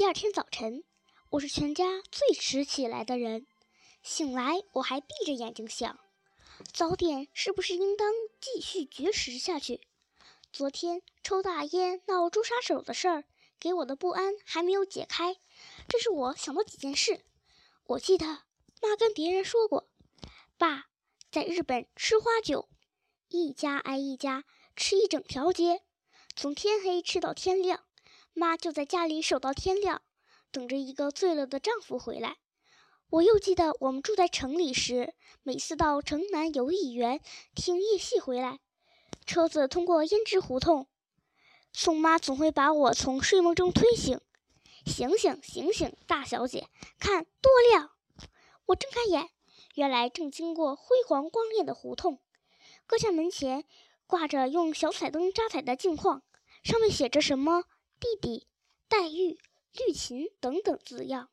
第二天早晨，我是全家最迟起来的人。醒来，我还闭着眼睛想，早点是不是应当继续绝食下去？昨天抽大烟闹朱砂手的事儿，给我的不安还没有解开。这是我想到几件事。我记得妈跟别人说过，爸在日本吃花酒，一家挨一家吃一整条街，从天黑吃到天亮。妈就在家里守到天亮，等着一个醉了的丈夫回来。我又记得我们住在城里时，每次到城南游艺园听夜戏回来，车子通过胭脂胡同，宋妈总会把我从睡梦中推醒：“醒醒醒醒，大小姐，看多亮！”我睁开眼，原来正经过辉煌光亮的胡同，各家门前挂着用小彩灯扎彩的镜框，上面写着什么？弟弟、黛玉、绿琴等等字样，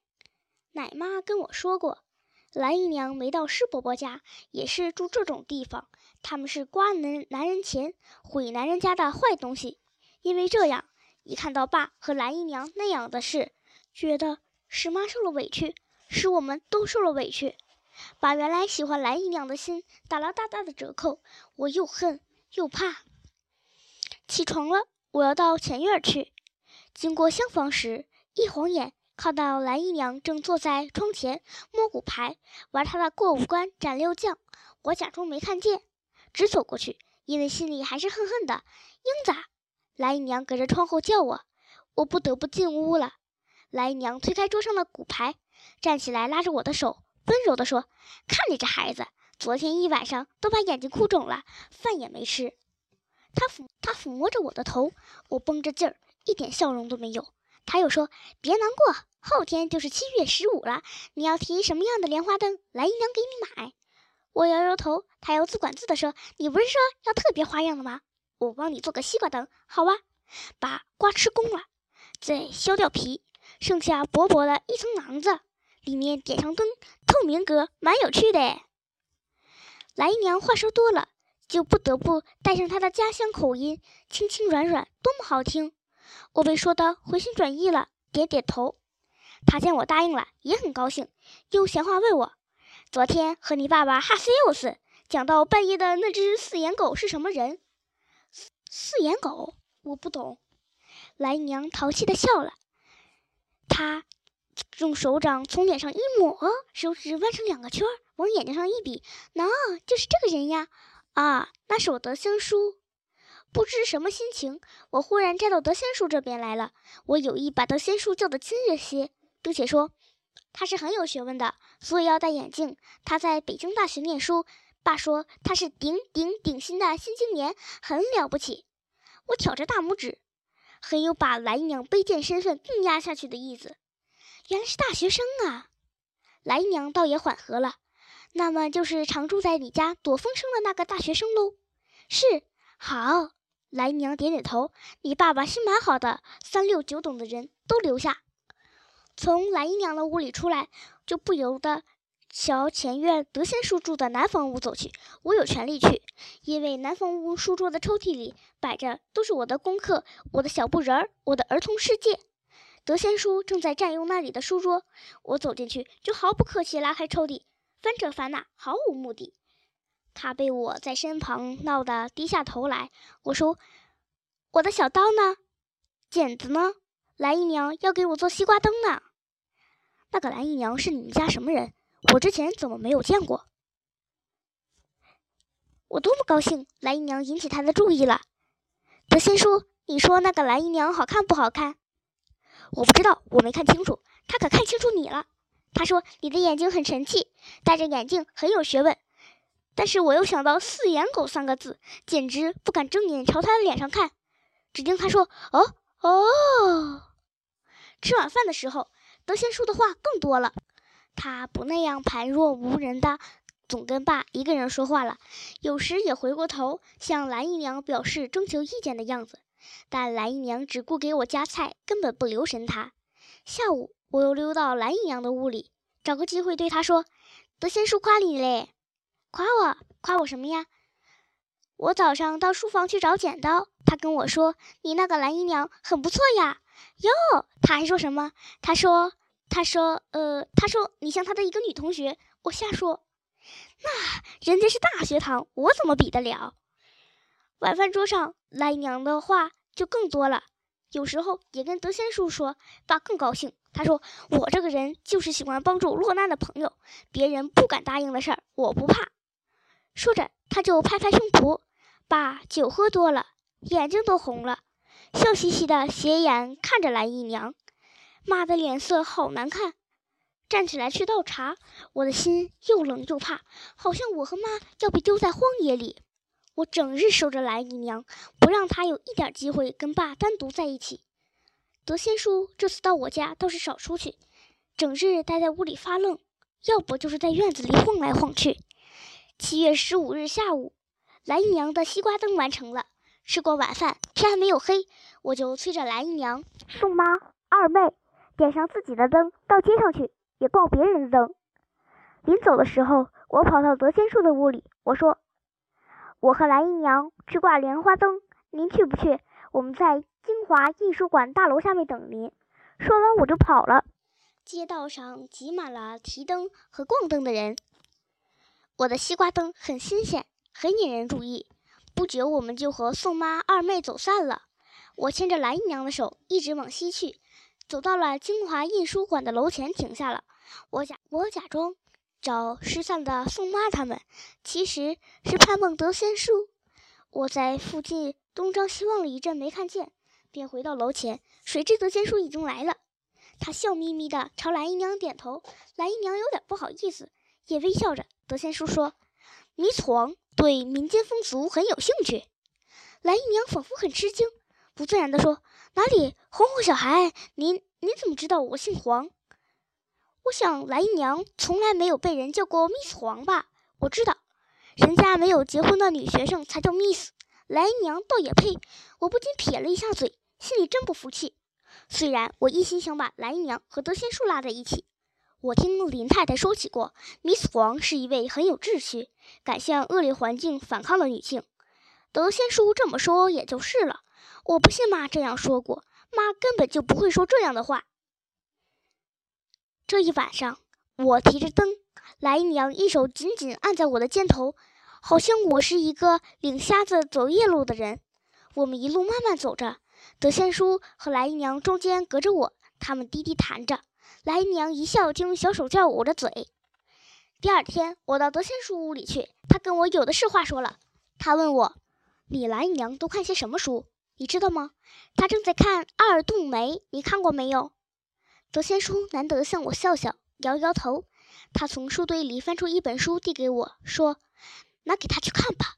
奶妈跟我说过，蓝姨娘没到施伯伯家，也是住这种地方。他们是刮男男人钱、毁男人家的坏东西。因为这样，一看到爸和蓝姨娘那样的事，觉得是妈受了委屈，是我们都受了委屈，把原来喜欢蓝姨娘的心打了大大的折扣。我又恨又怕。起床了，我要到前院去。经过厢房时，一晃眼看到蓝姨娘正坐在窗前摸骨牌，玩她的过五关斩六将。我假装没看见，直走过去，因为心里还是恨恨的。英子，蓝姨娘隔着窗后叫我，我不得不进屋了。蓝姨娘推开桌上的骨牌，站起来拉着我的手，温柔地说：“看你这孩子，昨天一晚上都把眼睛哭肿了，饭也没吃。”她抚她抚摸着我的头，我绷着劲儿。一点笑容都没有。他又说：“别难过，后天就是七月十五了。你要提什么样的莲花灯，蓝姨娘给你买。”我摇摇头。他又自管自的说：“你不是说要特别花样的吗？我帮你做个西瓜灯，好吧？把瓜吃光了，再削掉皮，剩下薄薄的一层囊子，里面点上灯，透明格，蛮有趣的。”蓝姨娘话说多了，就不得不带上她的家乡口音，轻轻软软，多么好听。我被说的回心转意了，点点头。他见我答应了，也很高兴，又闲话问我：“昨天和你爸爸哈西又斯讲到半夜的那只四眼狗是什么人？”四四眼狗，我不懂。蓝娘淘气的笑了，她用手掌从脸上一抹，手指弯成两个圈，往眼睛上一比，喏，就是这个人呀！啊，那是我的香叔。不知什么心情，我忽然站到德仙树这边来了。我有意把德仙树叫得亲热些，并且说他是很有学问的，所以要戴眼镜。他在北京大学念书，爸说他是顶顶顶新的新青年，很了不起。我挑着大拇指，很有把蓝姨娘卑贱身份硬压下去的意思。原来是大学生啊！蓝姨娘倒也缓和了，那么就是常住在你家躲风声的那个大学生喽？是，好。蓝姨娘点点头，你爸爸心蛮好的，三六九等的人都留下。从蓝姨娘的屋里出来，就不由得朝前院德仙叔住的南房屋走去。我有权利去，因为南房屋书桌的抽屉里摆着都是我的功课、我的小布人儿、我的儿童世界。德仙叔正在占用那里的书桌，我走进去就毫不客气拉开抽屉，翻这翻那，毫无目的。他被我在身旁闹得低下头来。我说：“我的小刀呢？剪子呢？蓝姨娘要给我做西瓜灯呢。那个蓝姨娘是你们家什么人？我之前怎么没有见过？我多么高兴，蓝姨娘引起他的注意了。德仙叔，你说那个蓝姨娘好看不好看？我不知道，我没看清楚。他可看清楚你了。他说你的眼睛很神气，戴着眼镜很有学问。”但是我又想到“四眼狗”三个字，简直不敢正眼朝他的脸上看。只听他说：“哦哦。”吃晚饭的时候，德仙叔的话更多了。他不那样旁若无人的，总跟爸一个人说话了。有时也回过头向蓝姨娘表示征求意见的样子。但蓝姨娘只顾给我夹菜，根本不留神他。下午，我又溜到蓝姨娘的屋里，找个机会对她说：“德仙叔夸你嘞。”夸我，夸我什么呀？我早上到书房去找剪刀，他跟我说：“你那个蓝姨娘很不错呀。”哟，他还说什么？他说，他说，呃，他说你像他的一个女同学。我瞎说，那人家是大学堂，我怎么比得了？晚饭桌上，来娘的话就更多了，有时候也跟德仙叔说，爸更高兴。他说我这个人就是喜欢帮助落难的朋友，别人不敢答应的事儿，我不怕。说着，他就拍拍胸脯。爸酒喝多了，眼睛都红了，笑嘻嘻的斜眼看着蓝姨娘。妈的脸色好难看，站起来去倒茶。我的心又冷又怕，好像我和妈要被丢在荒野里。我整日守着蓝姨娘，不让她有一点机会跟爸单独在一起。德仙叔这次到我家倒是少出去，整日待在屋里发愣，要不就是在院子里晃来晃去。七月十五日下午，蓝姨娘的西瓜灯完成了。吃过晚饭，天还没有黑，我就催着蓝姨娘、宋妈、二妹点上自己的灯，到街上去也逛别人的灯。临走的时候，我跑到德仙树的屋里，我说：“我和蓝姨娘去挂莲花灯，您去不去？我们在京华艺术馆大楼下面等您。”说完，我就跑了。街道上挤满了提灯和逛灯的人。我的西瓜灯很新鲜，很引人注意。不久，我们就和宋妈、二妹走散了。我牵着蓝姨娘的手，一直往西去，走到了京华印书馆的楼前，停下了。我假我假装找失散的宋妈他们，其实是盼望得仙书。我在附近东张西望了一阵，没看见，便回到楼前。谁知得仙书已经来了，他笑眯眯地朝蓝姨娘点头。蓝姨娘有点不好意思。也微笑着，德仙叔说：“Miss 黄对民间风俗很有兴趣。”蓝姨娘仿佛很吃惊，不自然地说：“哪里，红红小孩，您您怎么知道我姓黄？”我想蓝姨娘从来没有被人叫过 Miss 黄吧？我知道，人家没有结婚的女学生才叫 Miss。蓝姨娘倒也配！我不禁撇了一下嘴，心里真不服气。虽然我一心想把蓝姨娘和德仙树拉在一起。我听林太太说起过，Miss 黄是一位很有志气、敢向恶劣环境反抗的女性。德先叔这么说也就是了。我不信妈这样说过，妈根本就不会说这样的话。这一晚上，我提着灯，莱姨娘一手紧紧按在我的肩头，好像我是一个领瞎子走夜路的人。我们一路慢慢走着，德先叔和莱姨娘中间隔着我，他们低低谈着。蓝姨娘一笑，就用小手绢捂着嘴。第二天，我到德仙叔屋里去，他跟我有的是话说了。他问我：“你蓝姨娘都看些什么书？你知道吗？”他正在看《二度梅》，你看过没有？德仙叔难得向我笑笑，摇摇头。他从书堆里翻出一本书，递给我说：“拿给他去看吧。”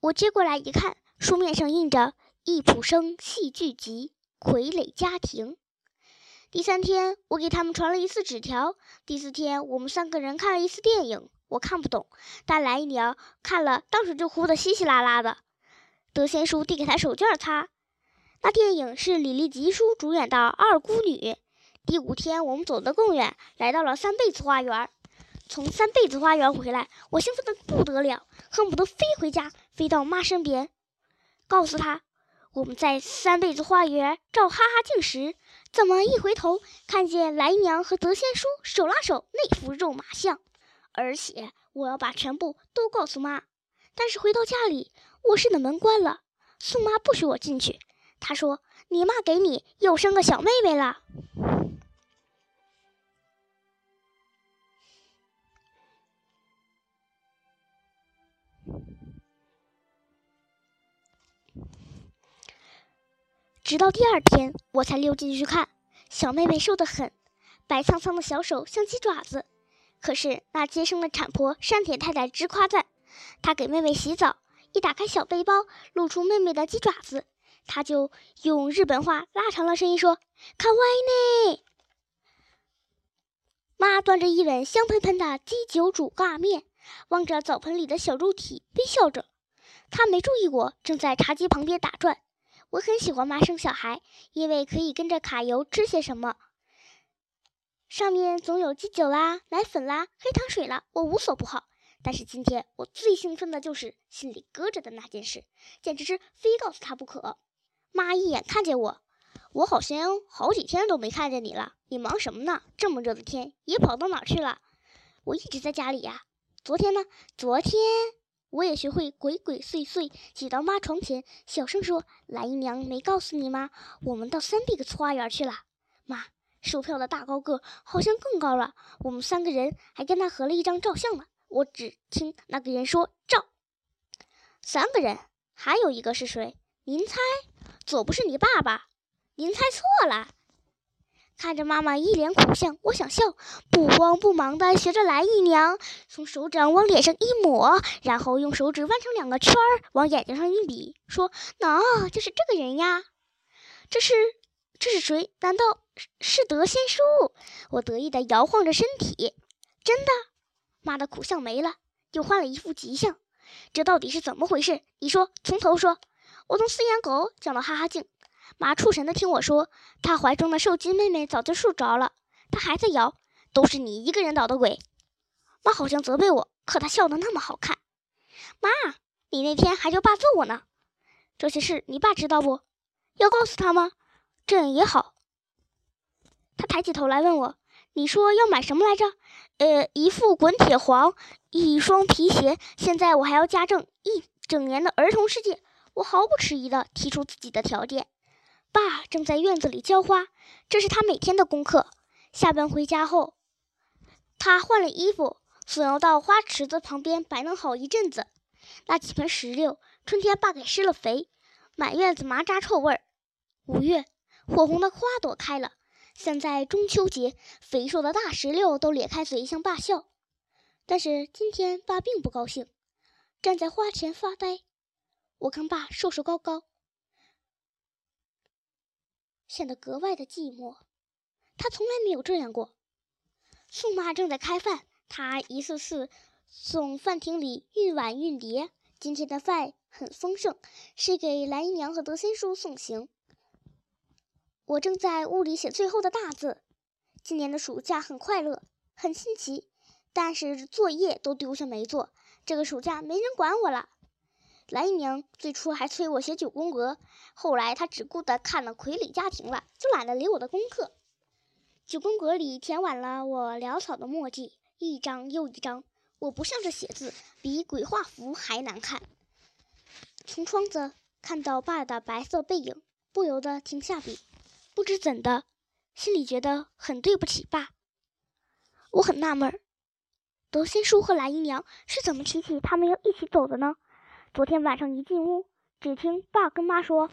我接过来一看，书面上印着《易卜生戏剧集·傀儡家庭》。第三天，我给他们传了一次纸条。第四天，我们三个人看了一次电影。我看不懂，但蓝姨娘看了，当时就哭得稀稀拉拉的。德仙叔递给他手绢擦。那电影是李立吉叔主演的《二姑女》。第五天，我们走得更远，来到了三辈子花园。从三辈子花园回来，我兴奋得不得了，恨不得飞回家，飞到妈身边，告诉她。我们在三辈子花园照哈哈镜时，怎么一回头看见来娘和德仙叔手拉手那副肉麻相？而且我要把全部都告诉妈。但是回到家里，卧室的门关了，宋妈不许我进去。她说：“你妈给你又生个小妹妹了。”直到第二天，我才溜进去看。小妹妹瘦得很，白苍苍的小手像鸡爪子。可是那接生的产婆山田太太直夸赞，她给妹妹洗澡，一打开小背包，露出妹妹的鸡爪子，她就用日本话拉长了声音说：“卡哇伊呢。”妈端着一碗香喷喷的鸡酒煮挂面，望着澡盆里的小肉体，微笑着。她没注意我正在茶几旁边打转。我很喜欢妈生小孩，因为可以跟着卡油吃些什么。上面总有鸡酒啦、奶粉啦、黑糖水啦，我无所不好。但是今天我最兴奋的就是心里搁着的那件事，简直是非告诉他不可。妈一眼看见我，我好像好几天都没看见你了，你忙什么呢？这么热的天，也跑到哪儿去了？我一直在家里呀。昨天呢？昨天我也学会鬼鬼祟祟，挤到妈床前，小声说：“蓝姨娘没告诉你吗？我们到三 B 个花园去了。”妈，售票的大高个好像更高了。我们三个人还跟他合了一张照相呢。我只听那个人说：“照。”三个人，还有一个是谁？您猜？左不是你爸爸？您猜错了。看着妈妈一脸苦相，我想笑，不慌不忙地学着蓝姨娘，从手掌往脸上一抹，然后用手指弯成两个圈儿，往眼睛上一比，说：“喏，就是这个人呀。”这是这是谁？难道是是德仙叔？我得意地摇晃着身体。真的？妈的苦相没了，又换了一副吉相。这到底是怎么回事？你说，从头说。我从四眼狗讲到哈哈镜，妈出神的听我说，她怀中的受惊妹妹早就睡着了，她还在摇，都是你一个人捣的鬼。妈好像责备我，可她笑得那么好看。妈，你那天还叫爸揍我呢，这些事你爸知道不？要告诉他吗？这样也好。他抬起头来问我。你说要买什么来着？呃，一副滚铁黄，一双皮鞋。现在我还要家政一整年的儿童世界。我毫不迟疑地提出自己的条件。爸正在院子里浇花，这是他每天的功课。下班回家后，他换了衣服，总要到花池子旁边摆弄好一阵子。那几盆石榴，春天爸给施了肥，满院子麻渣臭味儿。五月，火红的花朵开了。现在中秋节，肥硕的大石榴都咧开嘴向爸笑。但是今天爸并不高兴，站在花前发呆。我看爸瘦瘦高高，显得格外的寂寞。他从来没有这样过。宋妈正在开饭，她一次次送饭厅里运碗运碟。今天的饭很丰盛，是给蓝姨娘和德仙叔送行。我正在屋里写最后的大字。今年的暑假很快乐，很新奇，但是作业都丢下没做。这个暑假没人管我了。蓝姨娘最初还催我写九宫格，后来她只顾得看了《傀儡家庭》了，就懒得理我的功课。九宫格里填满了我潦草的墨迹，一张又一张。我不像是写字，比鬼画符还难看。从窗子看到爸的白色背影，不由得停下笔。不知怎的，心里觉得很对不起爸。我很纳闷，德仙叔和蓝姨娘是怎么提起他们要一起走的呢？昨天晚上一进屋，只听爸跟妈说：“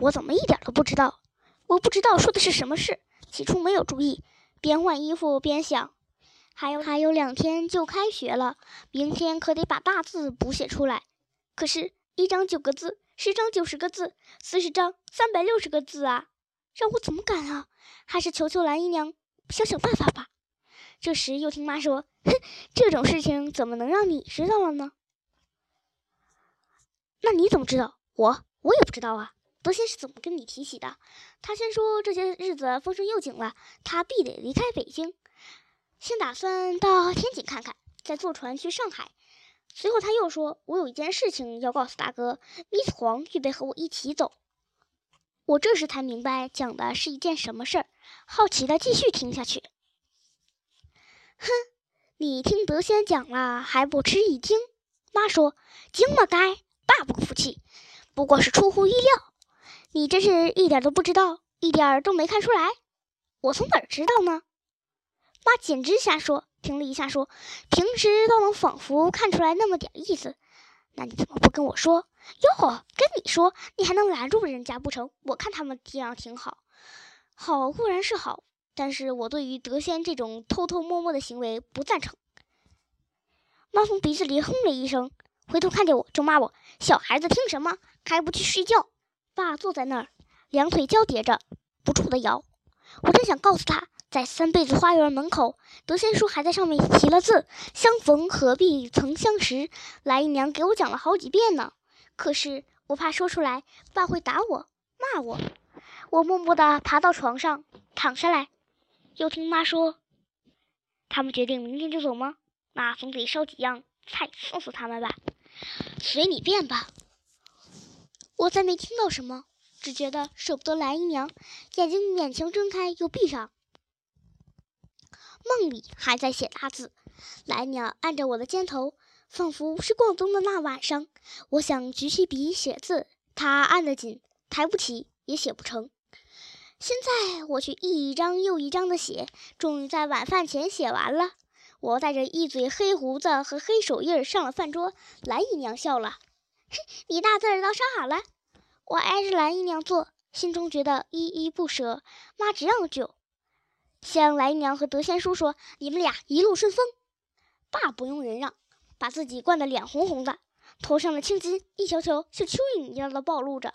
我怎么一点都不知道？我不知道说的是什么事。起初没有注意，边换衣服边想，还有还有两天就开学了，明天可得把大字补写出来。可是，一张九个字，十张九十个字，四十张三百六十个字啊！”让我怎么敢啊！还是求求蓝姨娘想想办法吧。这时又听妈说：“哼，这种事情怎么能让你知道了呢？”那你怎么知道？我我也不知道啊。德仙是怎么跟你提起的？他先说这些日子风声又紧了，他必得离开北京，先打算到天津看看，再坐船去上海。随后他又说：“我有一件事情要告诉大哥，Miss 黄预备和我一起走。”我这时才明白讲的是一件什么事儿，好奇的继续听下去。哼，你听德仙讲了还不吃一惊？妈说惊了该，爸不服气，不过是出乎意料。你真是一点都不知道，一点都没看出来。我从哪儿知道呢？妈简直瞎说。停了一下说，平时倒能仿佛看出来那么点意思。那你怎么不跟我说？哟，跟你说，你还能拦住人家不成？我看他们这样挺好，好固然是好，但是我对于德仙这种偷偷摸摸的行为不赞成。妈从鼻子里哼了一声，回头看见我就骂我：“小孩子听什么？还不去睡觉？”爸坐在那儿，两腿交叠着，不住地摇。我真想告诉他。在三辈子花园门口，德仙叔还在上面题了字：“相逢何必曾相识。”蓝姨娘给我讲了好几遍呢。可是我怕说出来，爸会打我、骂我。我默默地爬到床上，躺下来，又听妈说：“他们决定明天就走吗？那总得烧几样菜送送他们吧。”随你便吧。我再没听到什么，只觉得舍不得蓝姨娘，眼睛勉强睁开又闭上。梦里还在写大字，蓝姨娘按着我的肩头，仿佛是逛冬的那晚上。我想举起笔写字，她按得紧，抬不起，也写不成。现在我却一张又一张的写，终于在晚饭前写完了。我带着一嘴黑胡子和黑手印上了饭桌，蓝姨娘笑了：“哼，你大字儿倒好了。”我挨着蓝姨娘坐，心中觉得依依不舍。妈只让酒，向蓝姨娘和德仙叔说：“你们俩一路顺风。”爸不用人让，把自己灌得脸红红的，头上的青筋一条条像蚯蚓一样的暴露着。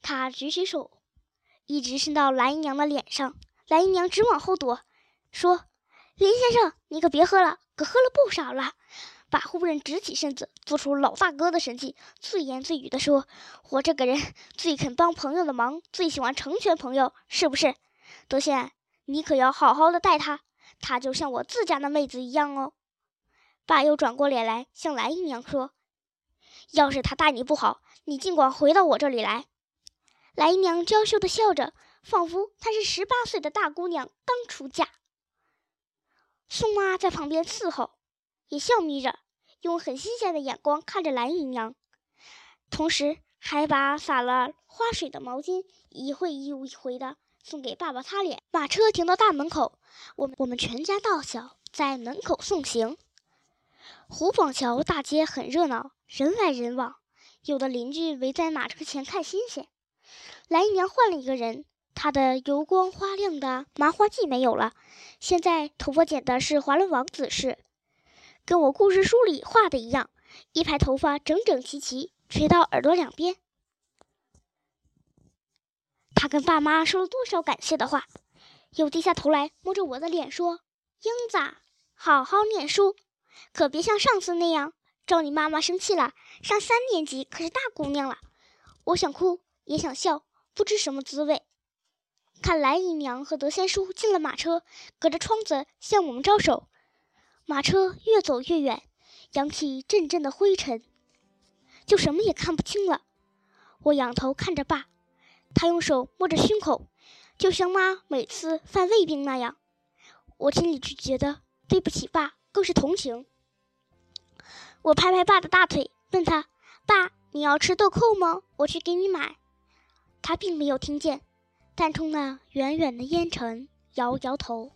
他举起手。一直伸到蓝姨娘的脸上，蓝姨娘直往后躲，说：“林先生，你可别喝了，可喝了不少了。”把夫人直起身子，做出老大哥的神气，自言自语地说：“我这个人最肯帮朋友的忙，最喜欢成全朋友，是不是？德贤，你可要好好的待她，她就像我自家的妹子一样哦。”爸又转过脸来向蓝姨娘说：“要是她待你不好，你尽管回到我这里来。”蓝姨娘娇羞地笑着，仿佛她是十八岁的大姑娘刚出嫁。宋妈在旁边伺候，也笑眯着，用很新鲜的眼光看着蓝姨娘，同时还把洒了花水的毛巾一回一回的送给爸爸擦脸。马车停到大门口，我们我们全家大小在门口送行。湖广桥大街很热闹，人来人往，有的邻居围在马车前看新鲜。蓝姨娘换了一个人，她的油光花亮的麻花髻没有了，现在头发剪的是华伦王子式，跟我故事书里画的一样，一排头发整整齐齐垂到耳朵两边。他跟爸妈说了多少感谢的话，又低下头来摸着我的脸说：“英子，好好念书，可别像上次那样招你妈妈生气了。上三年级可是大姑娘了。”我想哭。也想笑，不知什么滋味。看蓝姨娘和德仙叔进了马车，隔着窗子向我们招手。马车越走越远，扬起阵阵的灰尘，就什么也看不清了。我仰头看着爸，他用手摸着胸口，就像妈每次犯胃病那样。我心里只觉得对不起爸，更是同情。我拍拍爸的大腿，问他：“爸，你要吃豆蔻吗？我去给你买。”他并没有听见，但冲那远远的烟尘摇摇头。